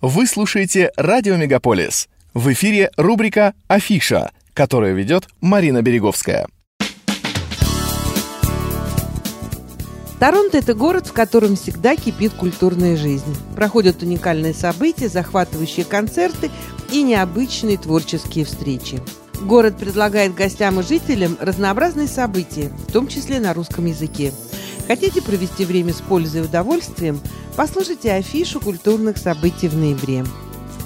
Вы слушаете «Радио Мегаполис». В эфире рубрика «Афиша», которую ведет Марина Береговская. Торонто – это город, в котором всегда кипит культурная жизнь. Проходят уникальные события, захватывающие концерты и необычные творческие встречи. Город предлагает гостям и жителям разнообразные события, в том числе на русском языке. Хотите провести время с пользой и удовольствием? Послушайте афишу культурных событий в ноябре.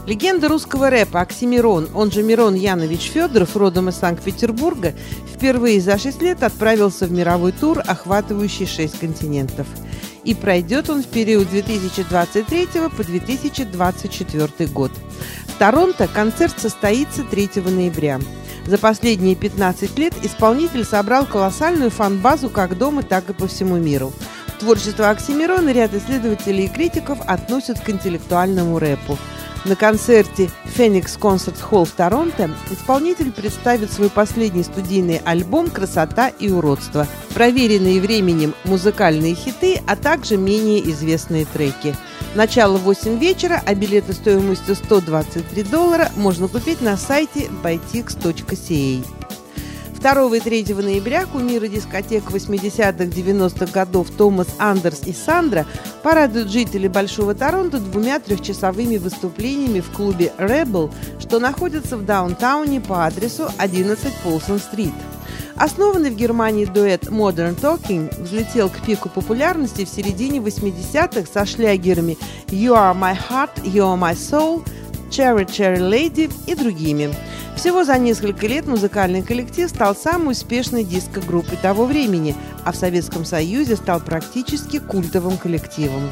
Легенда русского рэпа Оксимирон, он же Мирон Янович Федоров, родом из Санкт-Петербурга, впервые за 6 лет отправился в мировой тур, охватывающий 6 континентов. И пройдет он в период 2023 по 2024 год. В Торонто концерт состоится 3 ноября. За последние 15 лет исполнитель собрал колоссальную фан-базу как дома, так и по всему миру. Творчество Оксимирона ряд исследователей и критиков относят к интеллектуальному рэпу. На концерте Phoenix Concert Hall в Торонто исполнитель представит свой последний студийный альбом «Красота и уродство», проверенные временем музыкальные хиты, а также менее известные треки. Начало в 8 вечера, а билеты стоимостью 123 доллара можно купить на сайте bytix.ca. 2 и 3 ноября кумиры дискотек 80-х 90-х годов Томас Андерс и Сандра порадуют жителей Большого Торонто двумя трехчасовыми выступлениями в клубе Rebel, что находится в даунтауне по адресу 11 Полсон-стрит. Основанный в Германии дуэт Modern Talking взлетел к пику популярности в середине 80-х со шлягерами You Are My Heart, You Are My Soul, Cherry Cherry Lady и другими – всего за несколько лет музыкальный коллектив стал самой успешной диско-группой того времени, а в Советском Союзе стал практически культовым коллективом.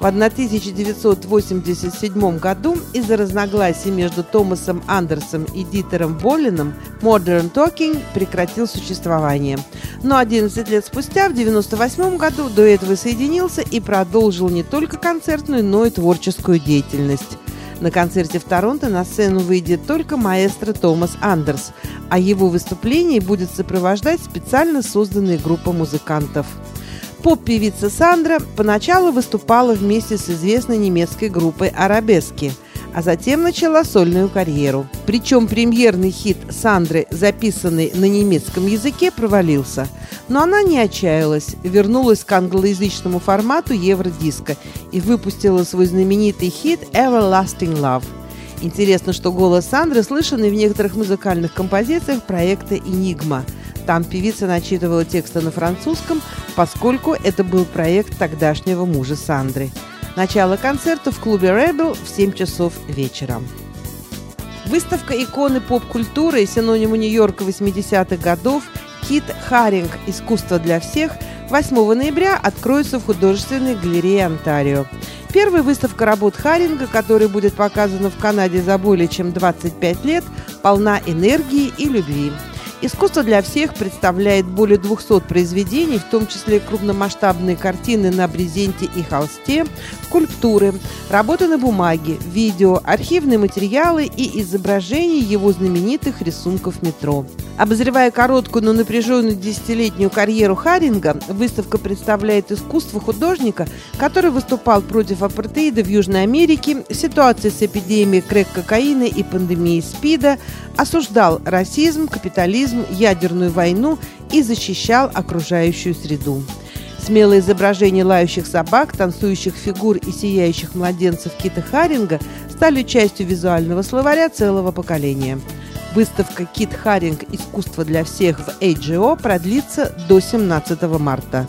В 1987 году из-за разногласий между Томасом Андерсом и Дитером Боллином Modern Talking прекратил существование. Но 11 лет спустя, в 1998 году, дуэт воссоединился и продолжил не только концертную, но и творческую деятельность. На концерте в Торонто на сцену выйдет только маэстро Томас Андерс, а его выступление будет сопровождать специально созданная группа музыкантов. Поп-певица Сандра поначалу выступала вместе с известной немецкой группой «Арабески», а затем начала сольную карьеру. Причем премьерный хит Сандры, записанный на немецком языке, провалился. Но она не отчаялась, вернулась к англоязычному формату евродиска и выпустила свой знаменитый хит «Everlasting Love». Интересно, что голос Сандры слышен и в некоторых музыкальных композициях проекта «Энигма». Там певица начитывала тексты на французском, поскольку это был проект тогдашнего мужа Сандры. Начало концерта в клубе Rebel в 7 часов вечера. Выставка иконы поп-культуры синониму Нью-Йорка 80-х годов Кит Харинг «Искусство для всех» 8 ноября откроется в художественной галерее Онтарио. Первая выставка работ Харинга, которая будет показана в Канаде за более чем 25 лет, полна энергии и любви. Искусство для всех представляет более 200 произведений, в том числе крупномасштабные картины на брезенте и холсте, скульптуры, работы на бумаге, видео, архивные материалы и изображения его знаменитых рисунков метро. Обозревая короткую, но напряженную десятилетнюю карьеру Харинга, выставка представляет искусство художника, который выступал против апартеида в Южной Америке, ситуации с эпидемией крэк-кокаина и пандемией СПИДа, осуждал расизм, капитализм, ядерную войну и защищал окружающую среду. Смелые изображения лающих собак, танцующих фигур и сияющих младенцев Кита Харинга стали частью визуального словаря целого поколения. Выставка «Кит Харинг. Искусство для всех» в AGO продлится до 17 марта.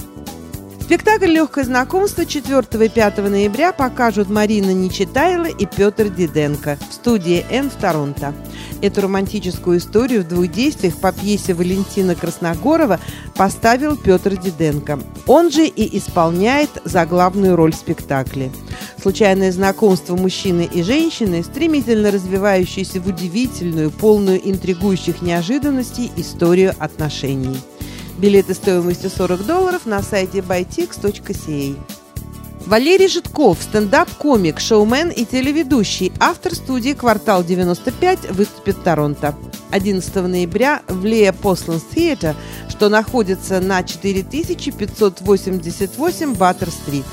Спектакль «Легкое знакомство» 4 и 5 ноября покажут Марина Нечитайла и Петр Диденко в студии «Н» в Торонто. Эту романтическую историю в двух действиях по пьесе Валентина Красногорова поставил Петр Диденко. Он же и исполняет заглавную роль в спектакле. Случайное знакомство мужчины и женщины, стремительно развивающееся в удивительную, полную интригующих неожиданностей историю отношений. Билеты стоимостью 40 долларов на сайте bytix.ca. Валерий Житков, стендап-комик, шоумен и телеведущий, автор студии «Квартал 95» выступит в Торонто. 11 ноября в Лея Посланс Theatre, что находится на 4588 Баттер-стрит.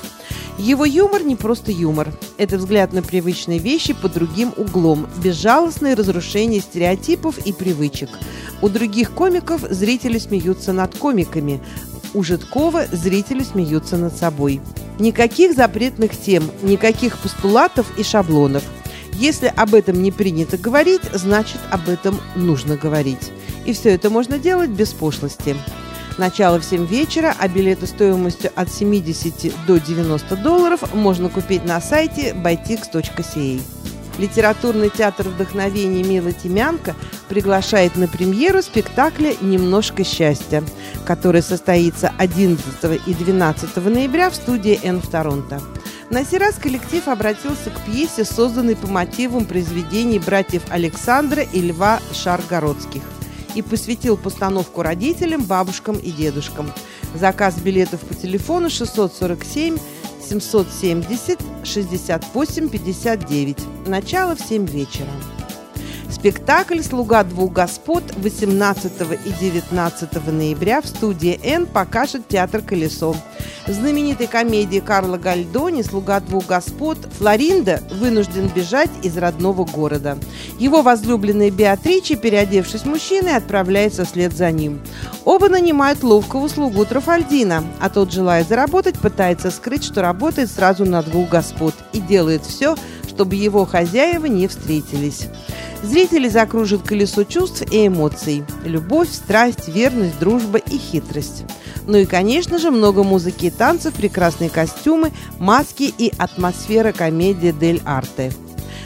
Его юмор не просто юмор. Это взгляд на привычные вещи под другим углом, безжалостное разрушение стереотипов и привычек. У других комиков зрители смеются над комиками, у Житкова зрители смеются над собой. Никаких запретных тем, никаких постулатов и шаблонов. Если об этом не принято говорить, значит об этом нужно говорить. И все это можно делать без пошлости. Начало в 7 вечера, а билеты стоимостью от 70 до 90 долларов можно купить на сайте bytix.ca. Литературный театр вдохновения Мила Тимянко приглашает на премьеру спектакля «Немножко счастья», который состоится 11 и 12 ноября в студии «Н» в Торонто. На сей раз коллектив обратился к пьесе, созданной по мотивам произведений братьев Александра и Льва Шаргородских и посвятил постановку родителям, бабушкам и дедушкам. Заказ билетов по телефону 647 770 68 59. Начало в 7 вечера. Спектакль «Слуга двух господ» 18 и 19 ноября в студии «Н» покажет театр «Колесо». Знаменитой комедии Карла Гальдони «Слуга двух господ» Флоринда вынужден бежать из родного города. Его возлюбленная Беатриче, переодевшись мужчиной, отправляется вслед за ним. Оба нанимают ловкого слугу Трафальдина, а тот, желая заработать, пытается скрыть, что работает сразу на двух господ и делает все, чтобы его хозяева не встретились. Зрители закружат колесо чувств и эмоций. Любовь, страсть, верность, дружба и хитрость. Ну и, конечно же, много музыки и танцев, прекрасные костюмы, маски и атмосфера комедии «Дель Арте».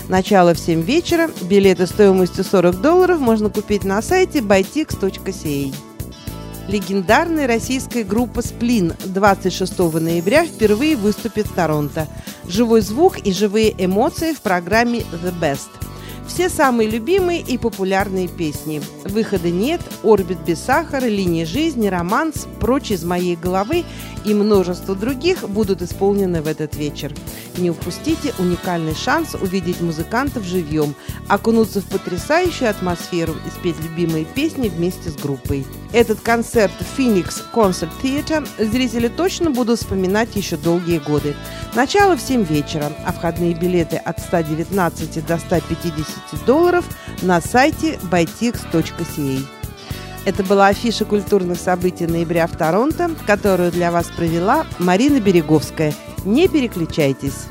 Начало в 7 вечера. Билеты стоимостью 40 долларов можно купить на сайте bytix.ca. Легендарная российская группа «Сплин» 26 ноября впервые выступит в Торонто. Живой звук и живые эмоции в программе «The Best». Все самые любимые и популярные песни. «Выхода нет», «Орбит без сахара», «Линия жизни», «Романс», «Прочь из моей головы» и множество других будут исполнены в этот вечер. Не упустите уникальный шанс увидеть музыкантов живьем, окунуться в потрясающую атмосферу и спеть любимые песни вместе с группой. Этот концерт Phoenix Concert Theatre зрители точно будут вспоминать еще долгие годы. Начало в 7 вечера, а входные билеты от 119 до 150 долларов на сайте bytix.ca. Это была афиша культурных событий ноября в Торонто, которую для вас провела Марина Береговская. Не переключайтесь.